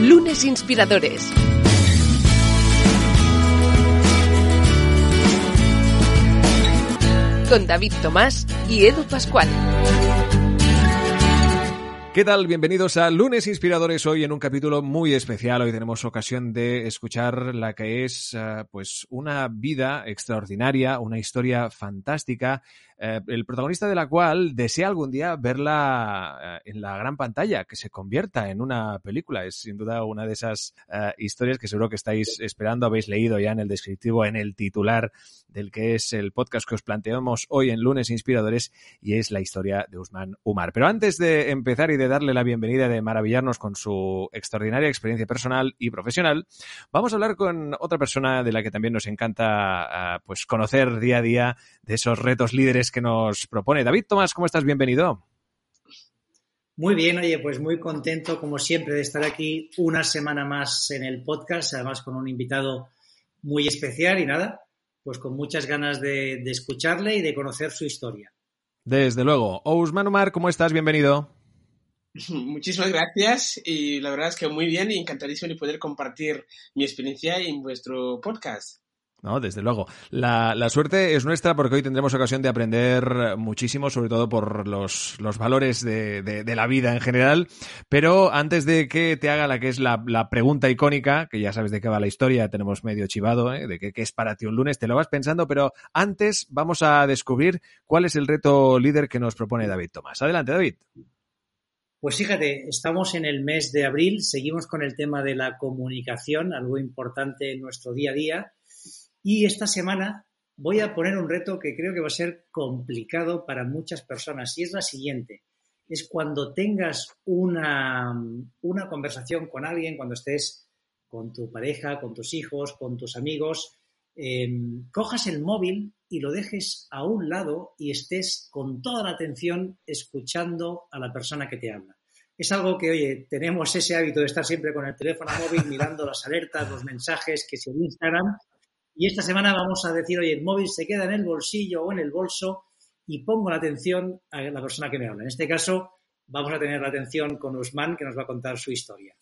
Lunes Inspiradores. Con David Tomás y Edu Pascual. ¿Qué tal? Bienvenidos a Lunes Inspiradores. Hoy en un capítulo muy especial. Hoy tenemos ocasión de escuchar la que es uh, pues una vida extraordinaria, una historia fantástica, eh, el protagonista de la cual desea algún día verla eh, en la gran pantalla, que se convierta en una película. Es sin duda una de esas uh, historias que seguro que estáis esperando, habéis leído ya en el descriptivo, en el titular del que es el podcast que os planteamos hoy en Lunes Inspiradores y es la historia de Usman Umar. Pero antes de empezar y de darle la bienvenida, de maravillarnos con su extraordinaria experiencia personal y profesional, vamos a hablar con otra persona de la que también nos encanta pues conocer día a día de esos retos líderes que nos propone. David Tomás, ¿cómo estás? Bienvenido. Muy bien, oye, pues muy contento como siempre de estar aquí una semana más en el podcast, además con un invitado muy especial y nada, pues con muchas ganas de, de escucharle y de conocer su historia. Desde luego. Ousman Omar, ¿cómo estás? Bienvenido. Muchísimas gracias y la verdad es que muy bien y encantadísimo de poder compartir mi experiencia en vuestro podcast. No, desde luego. La, la, suerte es nuestra porque hoy tendremos ocasión de aprender muchísimo, sobre todo por los, los valores de, de, la vida en general. Pero antes de que te haga la que es la, la, pregunta icónica, que ya sabes de qué va la historia, tenemos medio chivado, ¿eh? de qué es para ti un lunes, te lo vas pensando, pero antes vamos a descubrir cuál es el reto líder que nos propone David Tomás. Adelante, David. Pues fíjate, estamos en el mes de abril, seguimos con el tema de la comunicación, algo importante en nuestro día a día. Y esta semana voy a poner un reto que creo que va a ser complicado para muchas personas y es la siguiente. Es cuando tengas una, una conversación con alguien, cuando estés con tu pareja, con tus hijos, con tus amigos, eh, cojas el móvil y lo dejes a un lado y estés con toda la atención escuchando a la persona que te habla. Es algo que, oye, tenemos ese hábito de estar siempre con el teléfono móvil mirando las alertas, los mensajes, que si en Instagram. Y esta semana vamos a decir, oye, el móvil se queda en el bolsillo o en el bolso y pongo la atención a la persona que me habla. En este caso, vamos a tener la atención con Usman, que nos va a contar su historia.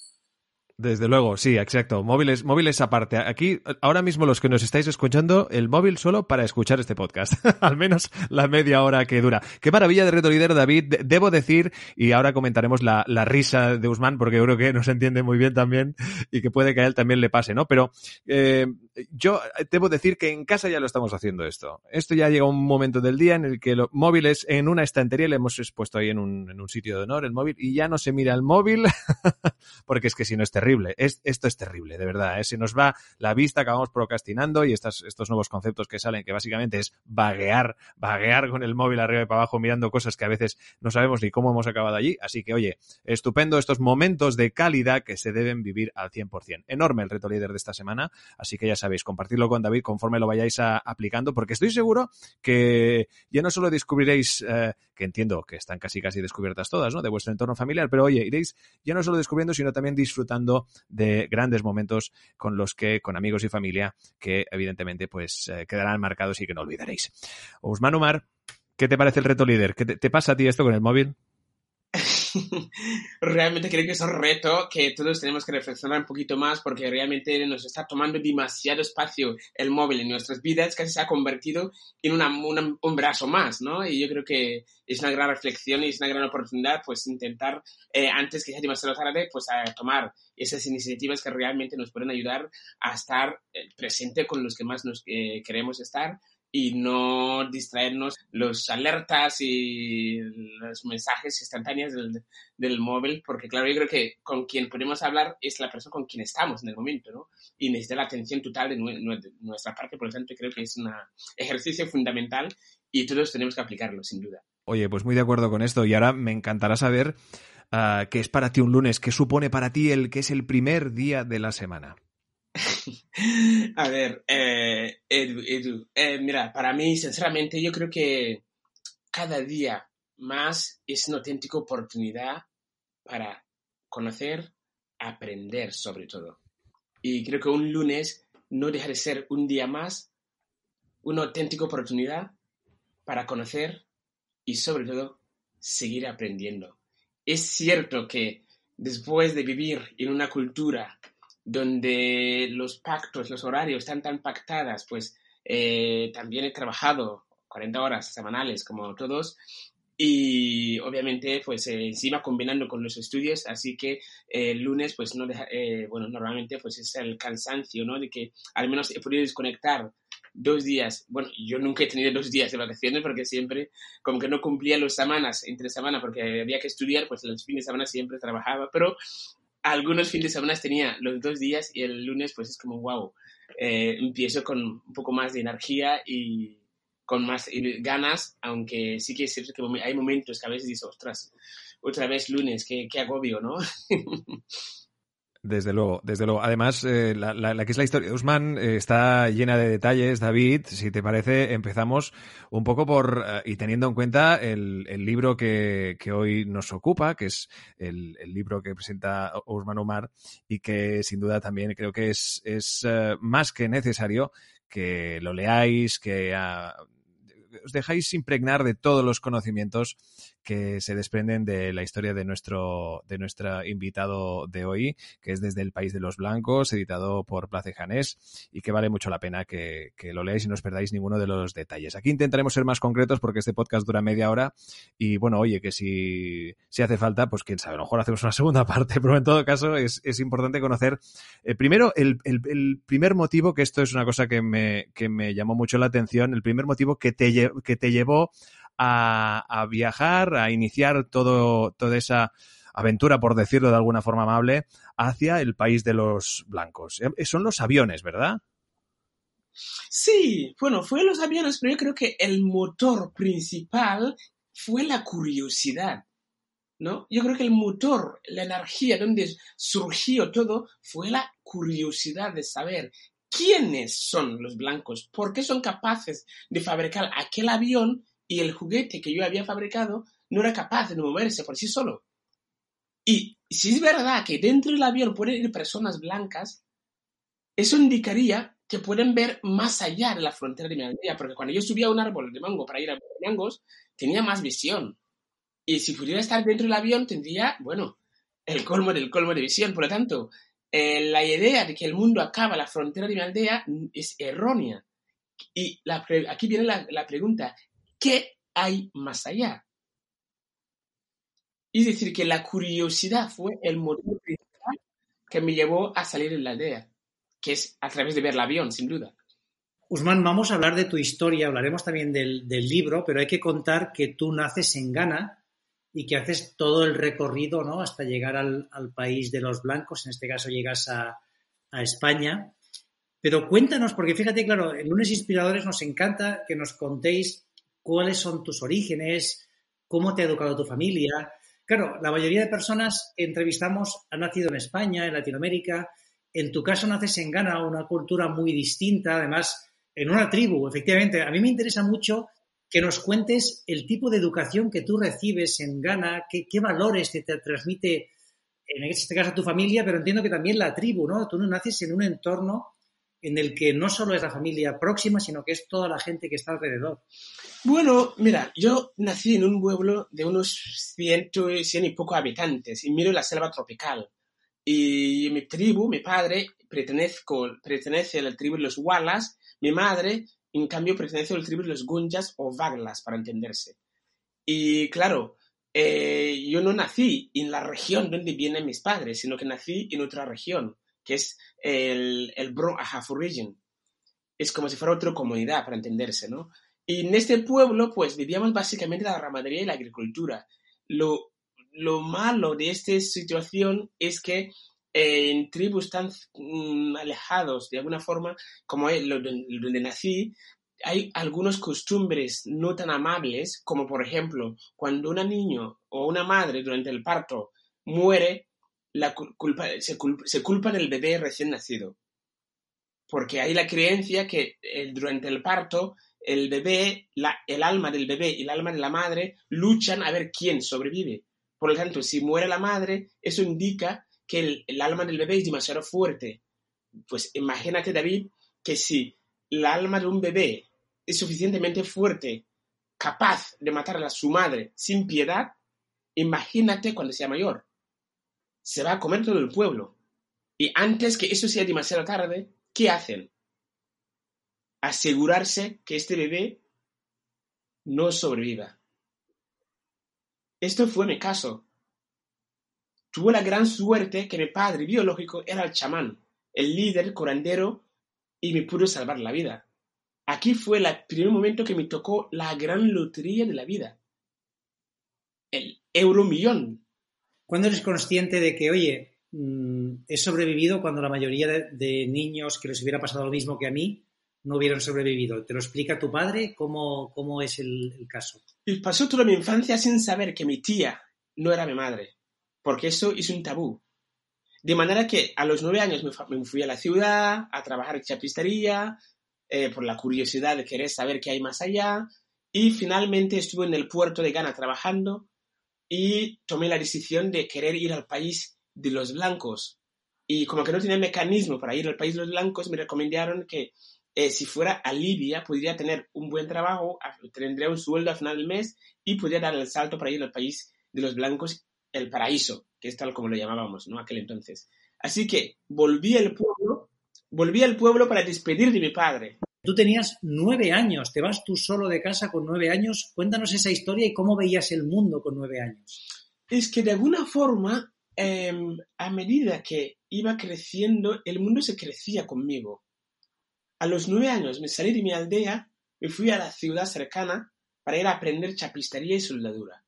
Desde luego, sí, exacto. Móviles, móviles aparte. Aquí, ahora mismo los que nos estáis escuchando, el móvil solo para escuchar este podcast. Al menos la media hora que dura. Qué maravilla de reto líder, David. Debo decir, y ahora comentaremos la, la risa de Usman, porque creo que nos entiende muy bien también y que puede que a él también le pase, ¿no? Pero eh, yo debo decir que en casa ya lo estamos haciendo esto. Esto ya llega un momento del día en el que los móviles en una estantería le hemos expuesto ahí en un, en un sitio de honor el móvil y ya no se mira el móvil porque es que si no es terrible. Es, esto es terrible, de verdad. ¿eh? Se nos va la vista, acabamos procrastinando y estas, estos nuevos conceptos que salen, que básicamente es vaguear, vaguear con el móvil arriba y para abajo mirando cosas que a veces no sabemos ni cómo hemos acabado allí. Así que, oye, estupendo estos momentos de calidad que se deben vivir al 100%. Enorme el reto líder de esta semana, así que ya sabéis, compartirlo con David conforme lo vayáis a, aplicando, porque estoy seguro que ya no solo descubriréis, eh, que entiendo que están casi casi descubiertas todas, ¿no? De vuestro entorno familiar, pero oye, iréis ya no solo descubriendo, sino también disfrutando de grandes momentos con los que, con amigos y familia, que evidentemente pues eh, quedarán marcados y que no olvidaréis. Usman Umar, ¿qué te parece el reto líder? ¿Qué te pasa a ti esto con el móvil? realmente creo que es un reto que todos tenemos que reflexionar un poquito más porque realmente nos está tomando demasiado espacio el móvil en nuestras vidas, casi se ha convertido en una, una, un brazo más, ¿no? Y yo creo que es una gran reflexión y es una gran oportunidad, pues, intentar, eh, antes que sea demasiado tarde, pues, a tomar esas iniciativas que realmente nos pueden ayudar a estar eh, presente con los que más nos eh, queremos estar y no distraernos los alertas y los mensajes instantáneos del, del, móvil, porque claro, yo creo que con quien podemos hablar es la persona con quien estamos en el momento, ¿no? Y necesita la atención total de, nuestra parte, por lo tanto creo que es un ejercicio fundamental y todos tenemos que aplicarlo, sin duda. Oye, pues muy de acuerdo con esto y ahora me encantará saber uh, qué es para ti un lunes, qué supone para ti el que es el primer día de la semana. A ver, eh, Edu, Edu eh, mira, para mí, sinceramente, yo creo que cada día más es una auténtica oportunidad para conocer, aprender sobre todo. Y creo que un lunes no deja de ser un día más una auténtica oportunidad para conocer y sobre todo seguir aprendiendo. Es cierto que después de vivir en una cultura donde los pactos, los horarios están tan pactadas, pues eh, también he trabajado 40 horas semanales como todos y obviamente pues eh, encima combinando con los estudios así que eh, el lunes pues no deja, bueno normalmente pues es el cansancio no de que al menos he podido desconectar dos días bueno yo nunca he tenido dos días de vacaciones porque siempre como que no cumplía las semanas entre semana porque había que estudiar pues los fines de semana siempre trabajaba pero algunos fines de semana tenía los dos días y el lunes pues es como wow eh, empiezo con un poco más de energía y con más ganas, aunque sí que es cierto que hay momentos que a veces dices, ostras, otra vez lunes, qué, qué agobio, ¿no? Desde luego, desde luego. Además, eh, la, que es la historia de Usman eh, está llena de detalles, David. Si te parece, empezamos un poco por, eh, y teniendo en cuenta el, libro que, hoy nos ocupa, que es el, libro que presenta Usman Omar, y que sin duda también creo que es, es más que necesario que lo leáis, que uh, os dejáis impregnar de todos los conocimientos que se desprenden de la historia de nuestro, de nuestro invitado de hoy, que es desde el País de los Blancos, editado por Place Janés, y que vale mucho la pena que, que, lo leáis y no os perdáis ninguno de los detalles. Aquí intentaremos ser más concretos porque este podcast dura media hora y bueno, oye, que si, si hace falta, pues quién sabe, a lo mejor hacemos una segunda parte, pero en todo caso es, es importante conocer eh, primero el, el, el, primer motivo, que esto es una cosa que me, que me llamó mucho la atención, el primer motivo que te, que te llevó a, viajar, a iniciar todo, toda esa aventura, por decirlo de alguna forma amable, hacia el país de los blancos. Eh, son los aviones, ¿verdad? Sí, bueno, fue los aviones, pero yo creo que el motor principal fue la curiosidad, ¿no? Yo creo que el motor, la energía donde surgió todo, fue la curiosidad de saber quiénes son los blancos, por qué son capaces de fabricar aquel avión y el juguete que yo había fabricado no era capaz de moverse por sí solo. Y si es verdad que dentro del avión pueden ir personas blancas, eso indicaría que pueden ver más allá de la frontera de mi aldea, porque cuando yo subía a un árbol de mango para ir a mangos, tenía más visión. Y si pudiera estar dentro del avión, tendría, bueno, el colmo del colmo de visión. Por lo tanto, eh, la idea de que el mundo acaba la frontera de mi aldea es errónea. Y aquí viene la pregunta, ¿qué hay más allá? Es decir, que la curiosidad fue el motivo principal que me llevó a salir de la aldea, que es a través de ver el avión, sin duda. Usman, vamos a hablar de tu historia, hablaremos también del, del, libro, pero hay que contar que tú naces en Ghana y que haces todo el recorrido ¿no? hasta llegar al, al país de los blancos, en este caso llegas a, a España. Pero cuéntanos, porque fíjate, claro, en Lunes Inspiradores nos encanta que nos contéis cuáles son tus orígenes, cómo te ha educado tu familia. Claro, la mayoría de personas entrevistamos han nacido en España, en Latinoamérica. En tu caso naces en Ghana, una cultura muy distinta, además en una tribu, efectivamente. A mí me interesa mucho que nos cuentes el tipo de educación que tú recibes en Ghana, qué, qué valores te, te, transmite, en este caso, tu familia, pero entiendo que también la tribu, ¿no? Tú naces en un entorno en el que no solo es la familia próxima, sino que es toda la gente que está alrededor. Bueno, mira, yo nací en un pueblo de unos ciento, cien y poco habitantes, y miro la selva tropical. Y mi tribu, mi padre, pertenezco, pertenece a la tribu de los Walas, mi madre, en cambio, pertenece a la tribu de los Gunjas o Vaglas, para entenderse. Y claro, eh, yo no nací en la región donde vienen mis padres, sino que nací en otra región que es el, el Bronx Region. Es como si fuera otra comunidad, para entenderse, ¿no? Y en este pueblo, pues vivíamos básicamente la ramadería y la agricultura. Lo, lo malo de esta situación es que eh, en tribus tan mm, alejados, de alguna forma, como es lo, donde nací, hay algunas costumbres no tan amables, como por ejemplo, cuando un niño o una madre durante el parto muere, la culpa, se, culpa, se culpa del bebé recién nacido. Porque hay la creencia que el, durante el parto el bebé, el alma del bebé y el alma de la madre luchan a ver quién sobrevive. Por lo tanto, si muere la madre, eso indica que el, el alma del bebé es demasiado fuerte. Pues imagínate, David, que si el alma de un bebé es suficientemente fuerte, capaz de matar a su madre sin piedad, imagínate cuando sea mayor. se va a comer todo el pueblo. Y antes que eso sea demasiado tarde, ¿qué hacen? Asegurarse que este bebé no sobreviva. Esto fue mi caso. Tuve la gran suerte que mi padre biológico era el chamán, el líder curandero, y me pudo salvar la vida. Aquí fue el primer momento que me tocó la gran lotería de la vida. El euromillón. ¿Cuándo eres consciente de que, oye, mm, he sobrevivido cuando la mayoría de, niños que les hubiera pasado lo mismo que a mí no hubieran sobrevivido? ¿Te lo explica tu padre? ¿Cómo, cómo es el, caso? Y pasó toda mi infancia sin saber que mi tía no era mi madre porque eso es un tabú. De manera que a los nueve años me, fui a la ciudad a trabajar en chapistería, eh, por la curiosidad de querer saber qué hay más allá, y finalmente estuve en el puerto de Ghana trabajando y tomé la decisión de querer ir al país de los blancos. Y como que no tenía mecanismo para ir al país de los blancos, me recomendaron que eh, si fuera a Libia podría tener un buen trabajo, tendría un sueldo al final del mes y podría dar el salto para ir al país de los blancos el paraíso, que es tal como lo llamábamos, ¿no? Aquel entonces. Así que volví al pueblo, volví al pueblo para despedir de mi padre. Tú tenías nueve años, te vas tú solo de casa con nueve años. Cuéntanos esa historia y cómo veías el mundo con nueve años. Es que de alguna forma, em, a medida que iba creciendo, el mundo se crecía conmigo. A los nueve años me salí de mi aldea, me fui a la ciudad cercana para ir a aprender chapistería y soldadura.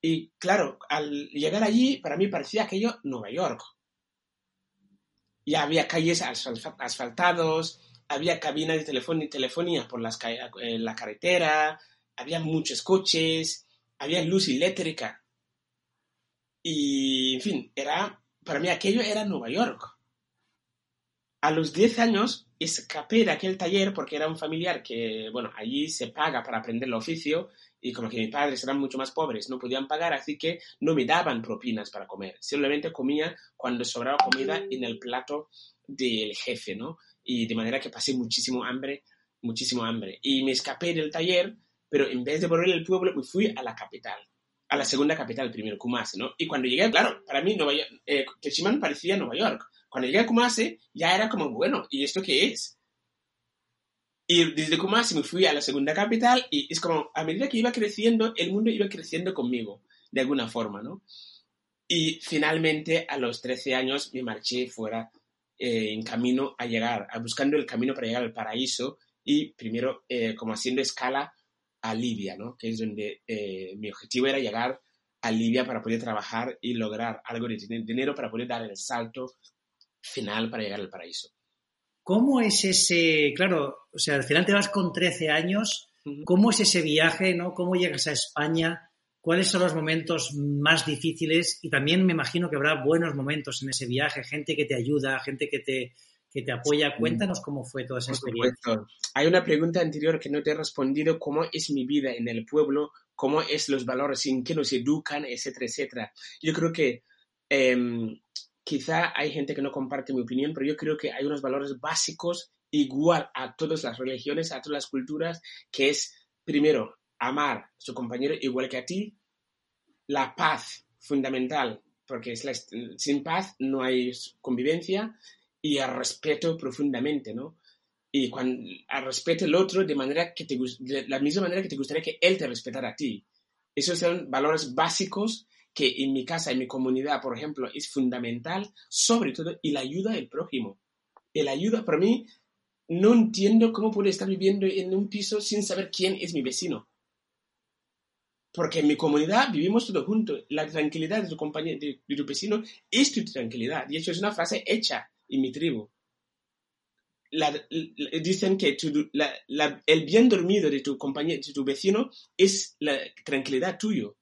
Y claro, al llegar allí, para mí parecía aquello Nueva York. Ya había calles asfaltados, había cabinas de telefonía, telefonía por las, la carretera, había muchos coches, había luz eléctrica. Y, en fin, era, para mí aquello era Nueva York. A los 10 años escapé de aquel taller porque era un familiar que, bueno, allí se paga para aprender el oficio y como que mis padres eran mucho más pobres, no podían pagar, así que no me daban propinas para comer. Simplemente comía cuando sobraba comida en el plato del jefe, ¿no? Y de manera que pasé muchísimo hambre, muchísimo hambre. Y me escapé del taller, pero en vez de volver al pueblo, me fui a la capital, a la segunda capital primero, Kumasi, ¿no? Y cuando llegué, claro, para mí Nueva York, eh, parecía Nueva York. Cuando llegué a Kumasi, ya era como, bueno, ¿y esto qué es? Y desde Kumasi me fui a la segunda capital y es como, a medida que iba creciendo, el mundo iba creciendo conmigo, de alguna forma, ¿no? Y finalmente, a los 13 años, me marché fuera eh, en camino a llegar, a buscando el camino para llegar al paraíso y primero eh, como haciendo escala a Libia, ¿no? Que es donde eh, mi objetivo era llegar a Libia para poder trabajar y lograr algo de dinero para poder dar el salto final para llegar al paraíso. ¿Cómo es ese, claro, o sea, al final te vas con 13 años, ¿cómo es ese viaje, no? ¿Cómo llegas a España? ¿Cuáles son los momentos más difíciles? Y también me imagino que habrá buenos momentos en ese viaje, gente que te ayuda, gente que te, que te apoya. Cuéntanos cómo fue toda esa experiencia. Hay una pregunta anterior que no te he respondido, ¿cómo es mi vida en el pueblo? ¿Cómo es los valores en que nos educan, etcétera, etcétera? Yo creo que em, quizá hay gente que no comparte mi opinión, pero yo creo que hay unos valores básicos igual a todas las religiones, a todas las culturas, que es, primero, amar a su compañero igual que a ti, la paz fundamental, porque es sin paz no hay convivencia, y el respeto profundamente, ¿no? Y cuando al respeto el otro de manera que te de la misma manera que te gustaría que él te respetara a ti. Esos son valores básicos que en mi casa, en mi comunidad, por ejemplo, es fundamental, sobre todo, y la ayuda del prójimo. El ayuda, para mí, no entiendo cómo puedo estar viviendo en un piso sin saber quién es mi vecino. Porque en mi comunidad vivimos todos juntos. La tranquilidad de tu compañero, de, tu vecino, es tu tranquilidad. Y eso es una frase hecha en mi tribu. dicen que el bien dormido de tu compañero, de tu vecino, es la tranquilidad tuyo.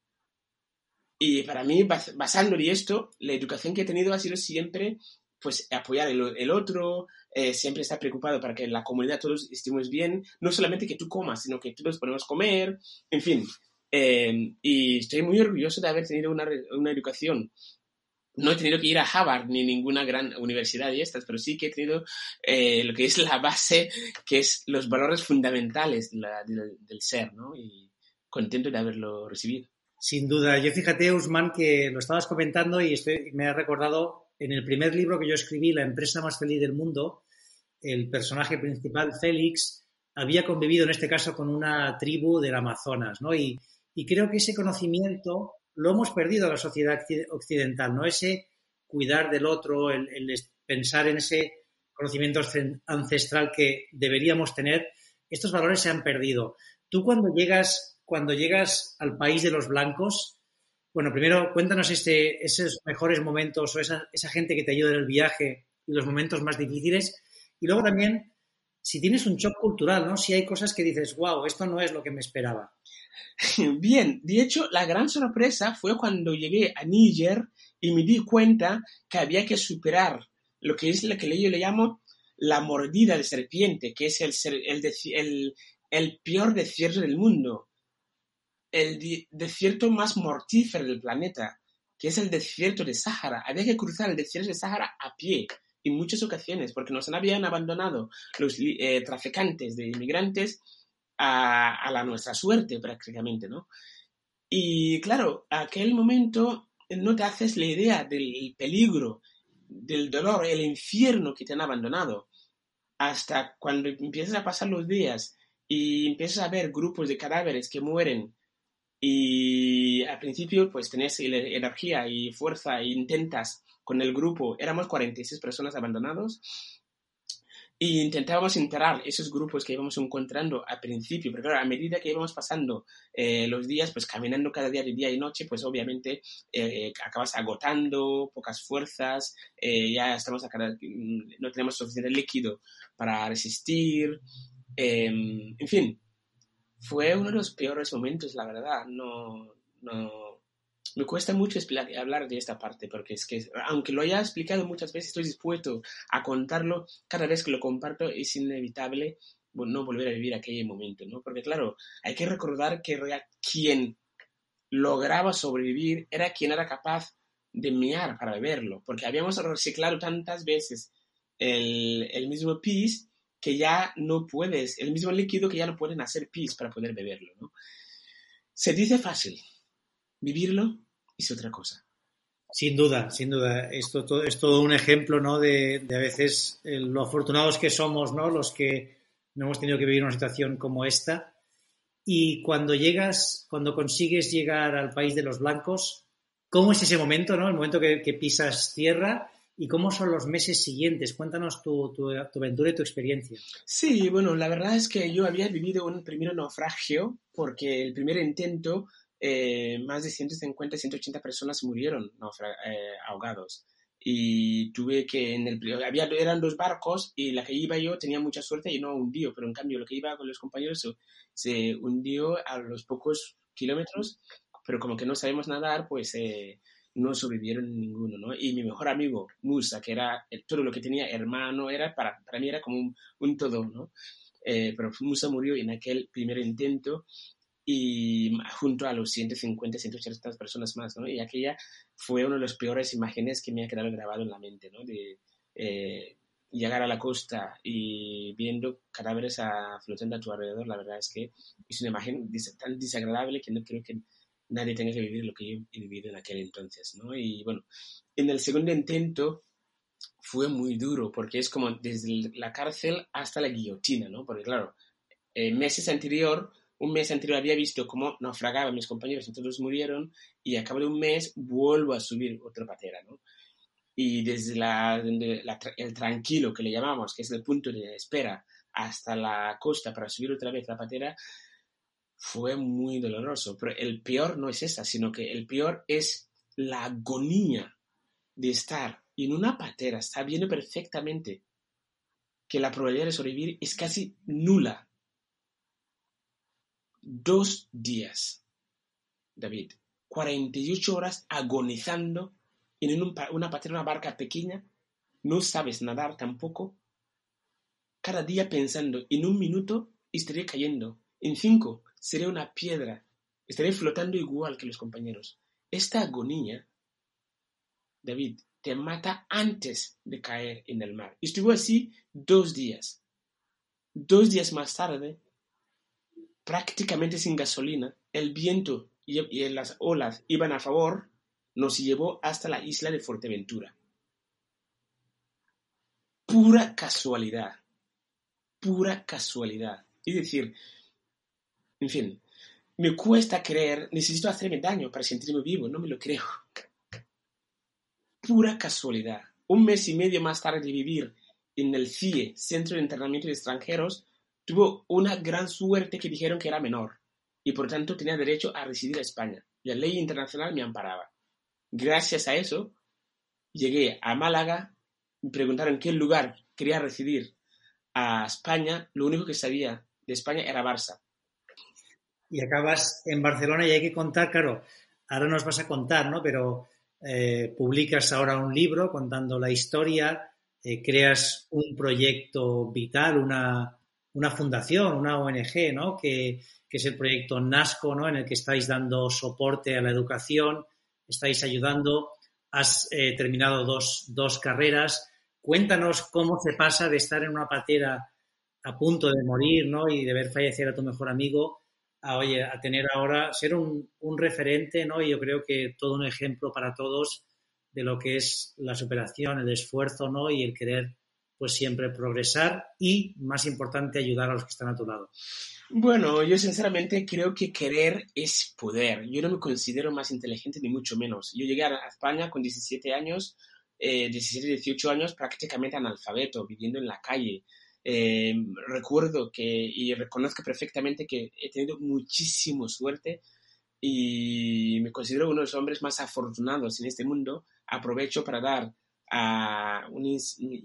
Y para mí, basando en esto, la educación que he tenido ha sido siempre pues apoyar el, el otro, eh, siempre estar preocupado para que la comunidad todos estemos bien, no solamente que tú comas, sino que todos podemos comer, en fin. Eh, y estoy muy orgulloso de haber tenido una, una, educación. No he tenido que ir a Harvard ni ninguna gran universidad de estas, pero sí que he tenido eh, lo que es la base, que es los valores fundamentales del, del ser, ¿no? Y contento de haberlo recibido. Sin duda. Yo fíjate, Usman, que lo estabas comentando y me ha recordado en el primer libro que yo escribí, La empresa más feliz del mundo, el personaje principal, Félix, había convivido en este caso con una tribu del Amazonas, ¿no? Y, creo que ese conocimiento lo hemos perdido en la sociedad occidental, ¿no? Ese cuidar del otro, el, pensar en ese conocimiento ancestral que deberíamos tener, estos valores se han perdido. Tú cuando llegas, cuando llegas al país de los blancos, bueno, primero cuéntanos este, esos mejores momentos o esa, esa gente que te ayuda en el viaje y los momentos más difíciles. Y luego también, si tienes un shock cultural, ¿no? Si hay cosas que dices, wow, esto no es lo que me esperaba. Bien, de hecho, la gran sorpresa fue cuando llegué a Níger y me di cuenta que había que superar lo que es lo que yo le llamo la mordida de serpiente, que es el, el, el, peor desierto del mundo, el desierto más mortífero del planeta, que es el desierto de Sahara. Había que cruzar el desierto de Sahara a pie en muchas ocasiones, porque nos habían abandonado los eh, traficantes de inmigrantes a, la nuestra suerte prácticamente, ¿no? Y claro, aquel momento no te haces la idea del peligro del dolor, el infierno que te han abandonado, hasta cuando empiezas a pasar los días y empiezas a ver grupos de cadáveres que mueren y al principio pues tenés energía y fuerza e intentas con el grupo, éramos 46 personas abandonados y intentábamos enterar esos grupos que íbamos encontrando al principio, pero claro, a medida que íbamos pasando eh, los días, pues caminando cada día de día y noche, pues obviamente eh, acabas agotando, pocas fuerzas, eh, ya estamos no tenemos suficiente líquido para resistir, em, en fin, fue uno de los peores momentos, la verdad, no, no, me cuesta mucho hablar de esta parte, porque es que, aunque lo haya explicado muchas veces, estoy dispuesto a contarlo. Cada vez que lo comparto es inevitable no volver a vivir aquel momento, ¿no? Porque, claro, hay que recordar que quien lograba sobrevivir era quien era capaz de mear para beberlo, porque habíamos reciclado tantas veces el, el mismo pis que ya no puedes, el mismo líquido que ya no pueden hacer pis para poder beberlo, ¿no? Se dice fácil, vivirlo es otra cosa. Sin duda, sin duda. Esto todo, es todo un ejemplo, ¿no? De, a veces lo afortunados que somos, ¿no? Los que no hemos tenido que vivir una situación como esta. Y cuando llegas, cuando consigues llegar al país de los blancos, ¿cómo es ese momento, ¿no? El momento que, pisas tierra y cómo son los meses siguientes. Cuéntanos tu, tu, tu, aventura y tu experiencia. Sí, bueno, la verdad es que yo había vivido un primer naufragio porque el primer intento eh, más de 150, 180 personas murieron eh, ahogados. Y tuve que, en el, había, eran dos barcos y la que iba yo tenía mucha suerte y no hundió, pero en cambio lo que iba con los compañeros se, hundió a los pocos kilómetros, pero como que no sabemos nadar, pues eh, no sobrevivieron ninguno, ¿no? Y mi mejor amigo, Musa, que era todo lo que tenía hermano, era para, para mí era como un, un todo, ¿no? pero Musa murió en aquel primer intento y junto a los 150, 180 personas más, ¿no? Y aquella fue una de las peores imágenes que me ha quedado grabado en la mente, ¿no? De eh, llegar a la costa y viendo cadáveres flotando a tu alrededor, la verdad es que es una imagen tan desagradable que no creo que nadie tenga que vivir lo que yo he vivido en aquel entonces, ¿no? Y bueno, en el segundo intento fue muy duro porque es como desde la cárcel hasta la guillotina, ¿no? Porque claro, eh, meses anterior un mes anterior había visto cómo naufragaban mis compañeros, todos murieron, y a cabo de un mes vuelvo a subir otra patera, ¿no? Y desde la, el tranquilo que le llamamos, que es el punto de espera, hasta la costa para subir otra vez la patera, fue muy doloroso. Pero el peor no es esa, sino que el peor es la agonía de estar en una patera sabiendo perfectamente que la probabilidad de sobrevivir es casi nula dos días, David, 48 horas agonizando en una patera, una barca pequeña, no sabes nadar tampoco, cada día pensando, en un minuto estaré cayendo, en cinco seré una piedra, estaré flotando igual que los compañeros. Esta agonía, David, te mata antes de caer en el mar. Estuvo así dos días. Dos días más tarde, prácticamente sin gasolina, el viento y, las olas iban a favor, nos llevó hasta la isla de Fuerteventura. Pura casualidad. Pura casualidad. Es decir, en fin, me cuesta creer, necesito hacerme daño para sentirme vivo, no me lo creo. Pura casualidad. Un mes y medio más tarde de vivir en el CIE, Centro de Internamiento de Extranjeros, tuvo una gran suerte que dijeron que era menor y por tanto tenía derecho a residir a España. La ley internacional me amparaba. Gracias a eso, llegué a Málaga, me preguntaron en qué lugar quería residir a España, lo único que sabía de España era Barça. Y acabas en Barcelona y hay que contar, claro, ahora nos vas a contar, ¿no? Pero eh, publicas ahora un libro contando la historia, eh, creas un proyecto vital, una, una fundación, una ONG, ¿no? Que, es el proyecto NASCO, ¿no? En el que estáis dando soporte a la educación, estáis ayudando, has eh, terminado dos, dos, carreras. Cuéntanos cómo se pasa de estar en una patera a punto de morir, ¿no? Y de ver fallecer a tu mejor amigo a, oye, a tener ahora, ser un, un referente, ¿no? Y yo creo que todo un ejemplo para todos de lo que es la superación, el esfuerzo, ¿no? Y el querer pues siempre progresar y, más importante, ayudar a los que están a tu lado. Bueno, yo sinceramente creo que querer es poder. Yo no me considero más inteligente ni mucho menos. Yo llegué a España con 17 años, eh, 17, 18 años prácticamente analfabeto, viviendo en la calle. Eh, recuerdo que y reconozco perfectamente que he tenido muchísima suerte y me considero uno de los hombres más afortunados en este mundo. Aprovecho para dar a un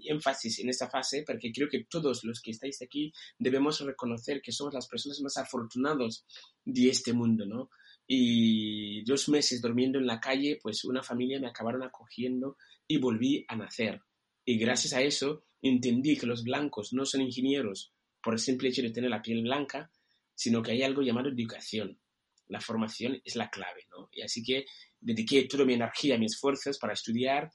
énfasis en esta fase porque creo que todos los que estáis aquí debemos reconocer que somos las personas más afortunadas de este mundo, ¿no? Y dos meses durmiendo en la calle, pues una familia me acabaron acogiendo y volví a nacer. Y gracias a eso entendí que los blancos no son ingenieros por el simple hecho de tener la piel blanca, sino que hay algo llamado educación. La formación es la clave, ¿no? Y así que dediqué toda mi energía, mis esfuerzos para estudiar,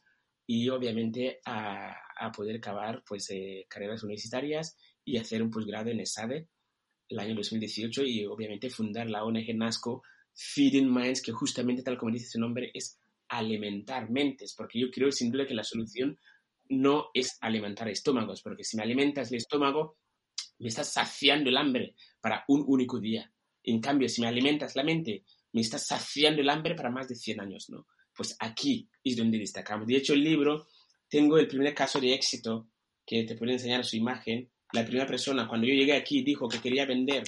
y obviamente a, poder acabar pues, eh, carreras universitarias y hacer un posgrado en ESADE el año 2018 y obviamente fundar la ONG NASCO Feeding Minds, que justamente tal como dice su nombre es alimentar mentes, porque yo creo sin duda que la solución no es alimentar estómagos, porque si me alimentas el estómago, me estás saciando el hambre para un único día. En cambio, si me alimentas la mente, me estás saciando el hambre para más de 100 años, ¿no? pues aquí es donde destacamos. De hecho, el libro, tengo el primer caso de éxito que te puede enseñar su imagen. La primera persona, cuando yo llegué aquí, dijo que quería vender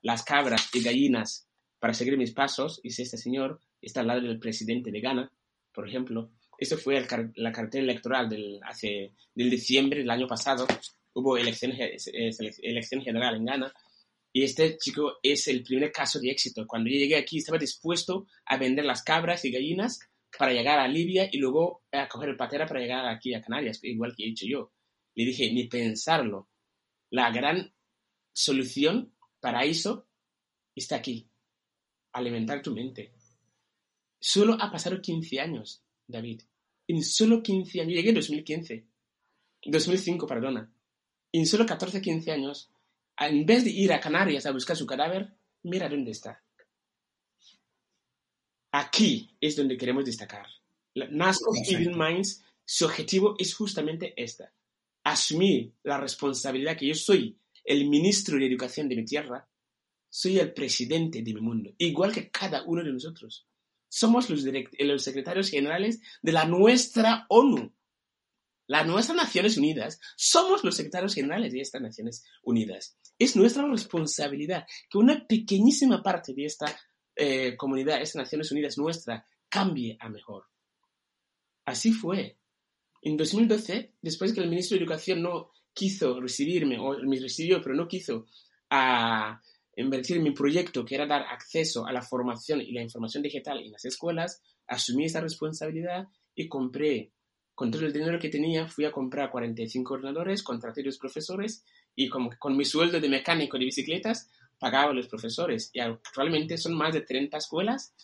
las cabras y gallinas para seguir mis pasos, y este señor, está al lado del presidente de Ghana, por ejemplo. Esto fue la cartera electoral del, hace, del diciembre del año pasado. Hubo elección, elección general en Ghana. Y este chico es el primer caso de éxito. Cuando yo llegué aquí, estaba dispuesto a vender las cabras y gallinas para llegar a Libia y luego a coger el patera para llegar aquí a Canarias, igual que he dicho yo. Le dije, ni pensarlo. La gran solución para eso está aquí. Alimentar tu mente. Solo ha pasado 15 años, David. En solo 15 años. Llegué en 2015. 2005, perdona. En solo 14, 15 años, en vez de ir a Canarias a buscar su cadáver, mira dónde está. Aquí es donde queremos destacar. NASCO Hidden Minds, su objetivo es justamente esta. Asumir la responsabilidad que yo soy el ministro de educación de mi tierra, soy el presidente de mi mundo, igual que cada uno de nosotros. Somos los, los secretarios generales de la nuestra ONU, las nuestras Naciones Unidas. Somos los secretarios generales de estas Naciones Unidas. Es nuestra responsabilidad que una pequeñísima parte de esta eh, comunidad, esta Naciones Unidas nuestra, cambie a mejor. Así fue. En 2012, después que el ministro de Educación no quiso recibirme, o me recibió, pero no quiso a invertir en mi proyecto, que era dar acceso a la formación y la información digital en las escuelas, asumí esa responsabilidad y compré, con todo el dinero que tenía, fui a comprar 45 ordenadores, contraté a los profesores y con, con mi sueldo de mecánico de bicicletas pagaba a los profesores. Y actualmente son más de 30 escuelas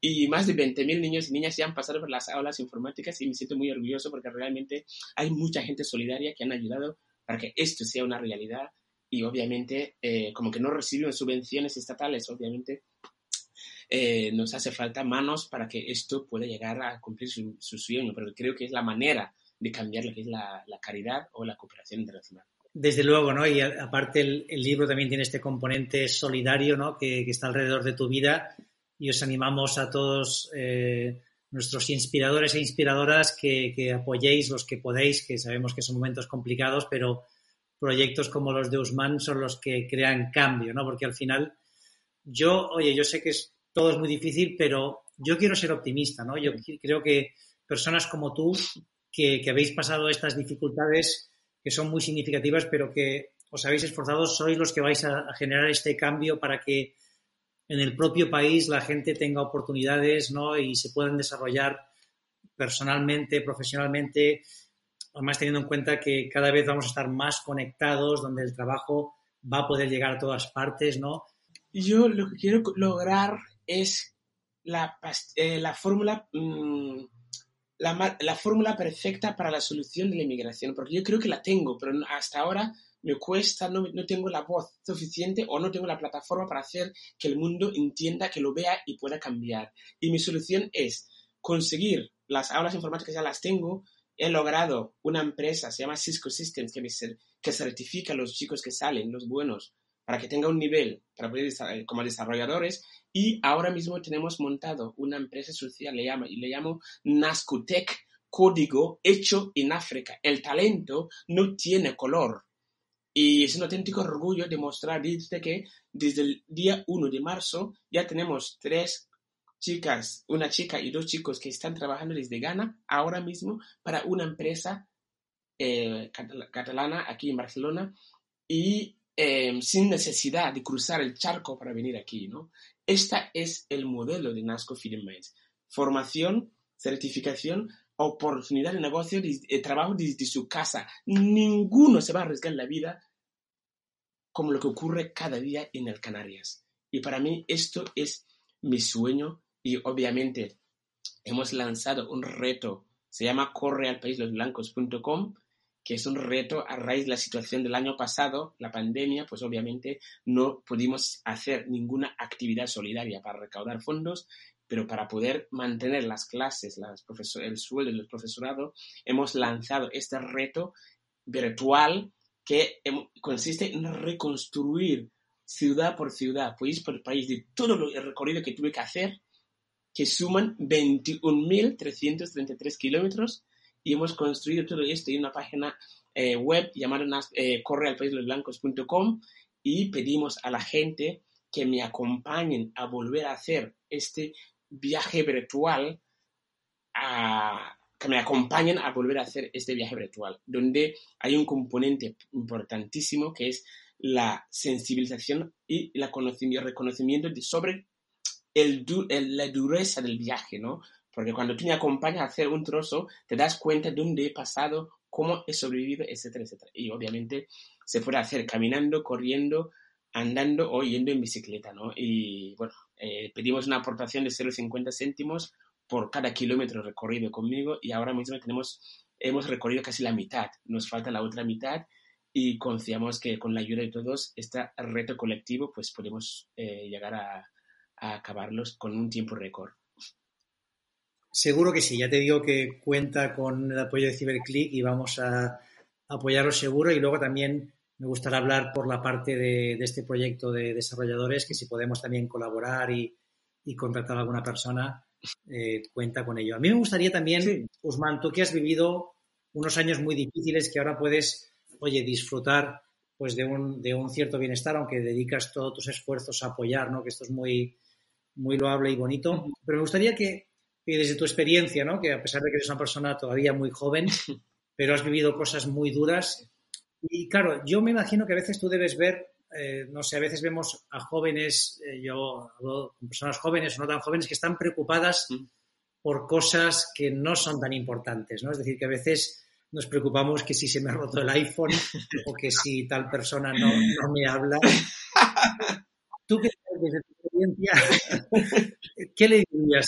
y más de 20.000 niños y niñas ya han pasado por las aulas informáticas y me siento muy orgulloso porque realmente hay mucha gente solidaria que han ayudado para que esto sea una realidad y obviamente eh, como que no reciben subvenciones estatales, obviamente eh, nos hace falta manos para que esto pueda llegar a cumplir su, su sueño, pero creo que es la manera de cambiar lo que es la, la caridad o la cooperación internacional. Desde luego, ¿no? Y aparte el, el, libro también tiene este componente solidario, ¿no? Que, que, está alrededor de tu vida y os animamos a todos eh, nuestros inspiradores e inspiradoras que, que, apoyéis los que podéis, que sabemos que son momentos complicados, pero proyectos como los de Usman son los que crean cambio, ¿no? Porque al final yo, oye, yo sé que es, todo es muy difícil, pero yo quiero ser optimista, ¿no? Yo creo que personas como tú, que, habéis pasado estas dificultades, que son muy significativas, pero que os habéis esforzado, sois los que vais a, a, generar este cambio para que en el propio país la gente tenga oportunidades ¿no? y se puedan desarrollar personalmente, profesionalmente, además teniendo en cuenta que cada vez vamos a estar más conectados, donde el trabajo va a poder llegar a todas partes, ¿no? Yo lo que quiero lograr es la, eh, la fórmula mmm, la, la fórmula perfecta para la solución de la inmigración, porque yo creo que la tengo, pero hasta ahora me cuesta, no, no, tengo la voz suficiente o no tengo la plataforma para hacer que el mundo entienda, que lo vea y pueda cambiar. Y mi solución es conseguir las aulas informáticas, ya las tengo, he logrado una empresa, se llama Cisco Systems, que, certifica a los chicos que salen, los buenos, para que tenga un nivel para poder como desarrolladores y ahora mismo tenemos montado una empresa social, y le llamo Nascutec, código hecho en África. El talento no tiene color. Y es un auténtico orgullo demostrar que desde el día 1 de marzo ya tenemos tres chicas, una chica y dos chicos que están trabajando desde Ghana ahora mismo para una empresa eh, catalana aquí en Barcelona y eh, sin necesidad de cruzar el charco para venir aquí, ¿no? Este es el modelo de NASCO Minds. Formación, certificación, oportunidad de negocio, de, de, trabajo desde su casa. Ninguno se va a arriesgar la vida como lo que ocurre cada día en el Canarias. Y para mí esto es mi sueño y obviamente hemos lanzado un reto, se llama correalpaislosblancos.com que es un reto a raíz de la situación del año pasado, la pandemia, pues obviamente no pudimos hacer ninguna actividad solidaria para recaudar fondos, pero para poder mantener las clases, las el sueldo del profesorado, hemos lanzado este reto virtual que consiste en reconstruir ciudad por ciudad, país por país, de todo el recorrido que tuve que hacer, que suman 21.333 kilómetros y hemos construido todo esto en una página eh, web llamada eh, correalpaislosblancos.com y pedimos a la gente que me acompañen a volver a hacer este viaje virtual, a, que me acompañen a volver a hacer este viaje virtual, donde hay un componente importantísimo que es la sensibilización y el reconocimiento de, sobre el, la dureza del viaje, ¿no? Porque cuando tú me acompañas a hacer un trozo, te das cuenta de dónde he pasado, cómo he sobrevivido, etcétera, etcétera. Y obviamente se puede hacer caminando, corriendo, andando o yendo en bicicleta, ¿no? Y bueno, eh, pedimos una aportación de 0,50 céntimos por cada kilómetro recorrido conmigo y ahora mismo tenemos, hemos recorrido casi la mitad, nos falta la otra mitad y confiamos que con la ayuda de todos, este reto colectivo, pues podemos eh, llegar a, a acabarlos con un tiempo récord. Seguro que sí, ya te digo que cuenta con el apoyo de CiberClick y vamos a apoyarlo seguro y luego también me gustaría hablar por la parte de, de este proyecto de desarrolladores, que si podemos también colaborar y, y contratar a alguna persona, eh, cuenta con ello. A mí me gustaría también, sí. Usman, tú que has vivido unos años muy difíciles que ahora puedes, oye, disfrutar pues de un, de un cierto bienestar, aunque dedicas todos tus esfuerzos a apoyar, ¿no? Que esto es muy, muy loable y bonito. Pero me gustaría que y desde tu experiencia, ¿no? que a pesar de que eres una persona todavía muy joven, pero has vivido cosas muy duras. Y claro, yo me imagino que a veces tú debes ver, eh, no sé, a veces vemos a jóvenes, eh, yo hablo con personas jóvenes o no tan jóvenes, que están preocupadas por cosas que no son tan importantes, ¿no? Es decir, que a veces nos preocupamos que si se me ha roto el iPhone o que si tal persona no, no me habla. ¿Tú qué desde tu ¿qué le dirías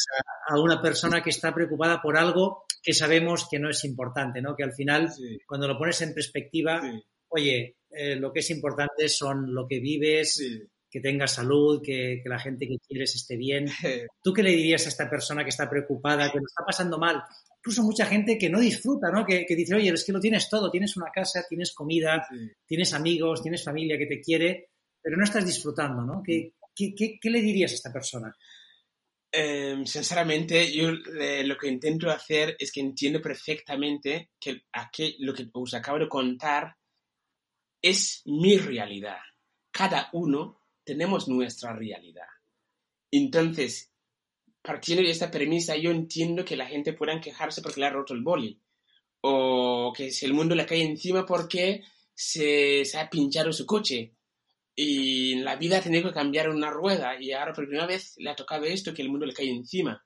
a, una persona que está preocupada por algo que sabemos que no es importante, ¿no? Que al final, sí. cuando lo pones en perspectiva, sí. oye, eh, lo que es importante son lo que vives, sí. que tengas salud, que, que la gente que quieres esté bien. ¿Tú qué le dirías a esta persona que está preocupada, que lo está pasando mal? Incluso mucha gente que no disfruta, ¿no? Que, que dice, oye, es que lo tienes todo, tienes una casa, tienes comida, tienes amigos, tienes familia que te quiere, pero no estás disfrutando, ¿no? ¿Qué, qué, le dirías a esta persona? Em, sinceramente, yo eh, lo que intento hacer es que entiendo perfectamente que aquí, lo que os acabo de contar es mi realidad. Cada uno tenemos nuestra realidad. Entonces, partiendo de esta premisa, yo entiendo que la gente pueda quejarse porque le ha roto el boli. O que si el mundo le cae encima porque se, se ha pinchado su coche. Y en la vida ha tenido que cambiar una rueda y ahora por primera vez le ha tocado esto que el mundo le cae encima.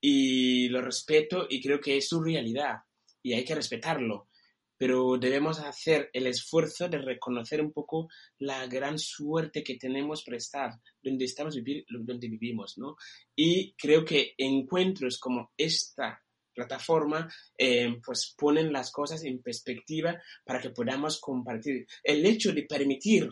Y lo respeto y creo que es su realidad y hay que respetarlo. Pero debemos hacer el esfuerzo de reconocer un poco la gran suerte que tenemos por estar donde estamos vivir, donde vivimos, ¿no? Y creo que encuentros como esta plataforma eh, pues ponen las cosas en perspectiva para que podamos compartir. El hecho de permitir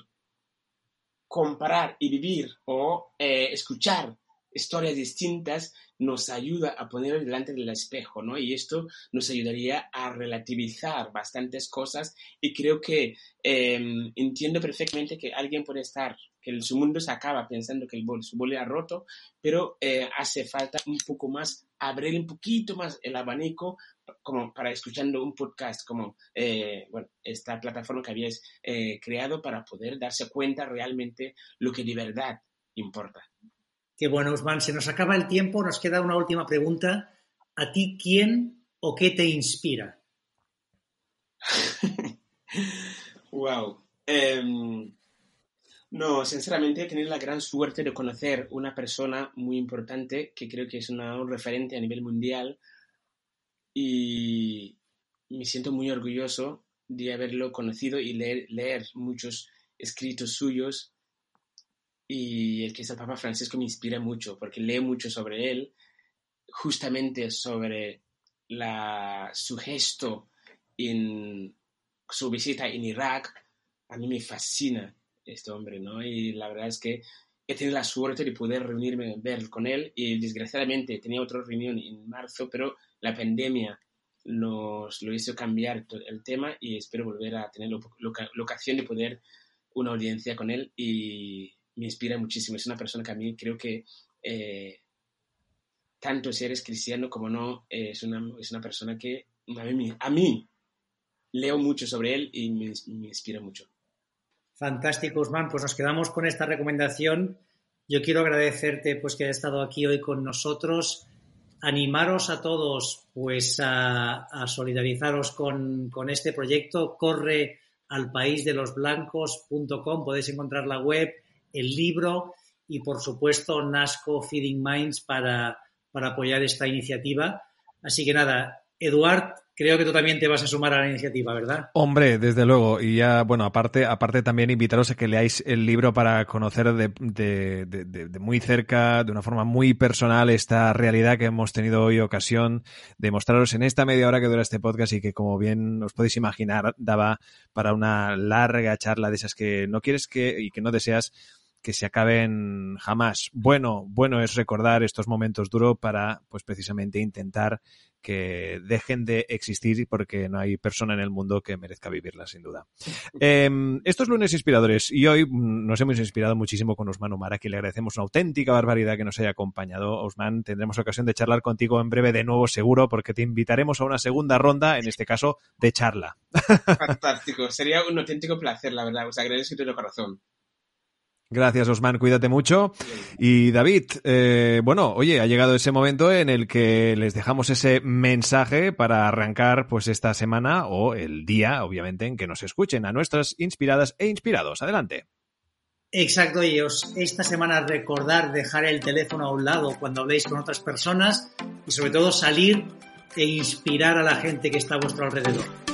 comparar y vivir o eh, escuchar historias distintas nos ayuda a poner delante del espejo, ¿no? Y esto nos ayudaría a relativizar bastantes cosas y creo que eh, entiendo perfectamente que alguien puede estar, que su mundo se acaba pensando que el bol, su boli ha roto, pero eh, hace falta un poco más, abrir un poquito más el abanico como para escuchando un podcast como eh, bueno, esta plataforma que habías eh, creado para poder darse cuenta realmente lo que de verdad importa. Qué bueno, Usman. Se nos acaba el tiempo, nos queda una última pregunta. ¿A ti quién o qué te inspira? wow. Um, no, sinceramente he tenido la gran suerte de conocer una persona muy importante que creo que es una, un referente a nivel mundial y me siento muy orgulloso de haberlo conocido y leer, leer muchos escritos suyos y el que es el Papa Francisco me inspira mucho porque lee mucho sobre él, justamente sobre la, su gesto en su visita en Irak. A mí me fascina este hombre, ¿no? Y la verdad es que he tenido la suerte de poder reunirme, ver con él y desgraciadamente tenía otra reunión en marzo, pero la pandemia nos lo hizo cambiar el tema y espero volver a tener la ocasión de poder una audiencia con él y me inspira muchísimo. Es una persona que a mí creo que eh, tanto si eres cristiano como no, eh, es, una, es una persona que a mí, leo mucho sobre él y me, me inspira mucho. Fantástico, Usman. Pues nos quedamos con esta recomendación. Yo quiero agradecerte pues que hayas estado aquí hoy con nosotros. Animaros a todos pues a, a solidarizaros con, este proyecto. Corre al país de los blancos.com. Podéis encontrar la web, el libro y por supuesto Nasco Feeding Minds para, para apoyar esta iniciativa. Así que nada, Eduard, creo que tú también te vas a sumar a la iniciativa, ¿verdad? Hombre, desde luego. Y ya, bueno, aparte, aparte también invitaros a que leáis el libro para conocer de, de, muy cerca, de una forma muy personal, esta realidad que hemos tenido hoy ocasión de mostraros en esta media hora que dura este podcast y que, como bien os podéis imaginar, daba para una larga charla de esas que no quieres que y que no deseas que se acaben jamás. Bueno, bueno es recordar estos momentos duros para, pues precisamente intentar que dejen de existir porque no hay persona en el mundo que merezca vivirla, sin duda. Eh, estos lunes inspiradores y hoy nos hemos inspirado muchísimo con Osman Omar, a quien le agradecemos una auténtica barbaridad que nos haya acompañado. Osman, tendremos ocasión de charlar contigo en breve de nuevo, seguro, porque te invitaremos a una segunda ronda, en este caso, de charla. Fantástico, sería un auténtico placer, la verdad. Os agradezco de todo corazón. Gracias, Osman, cuídate mucho. Y David, eh, bueno, oye, ha llegado ese momento en el que les dejamos ese mensaje para arrancar pues esta semana o el día, obviamente, en que nos escuchen a nuestras inspiradas e inspirados. Adelante. Exacto, y os esta semana recordar dejar el teléfono a un lado cuando habléis con otras personas y sobre todo salir e inspirar a la gente que está a vuestro alrededor.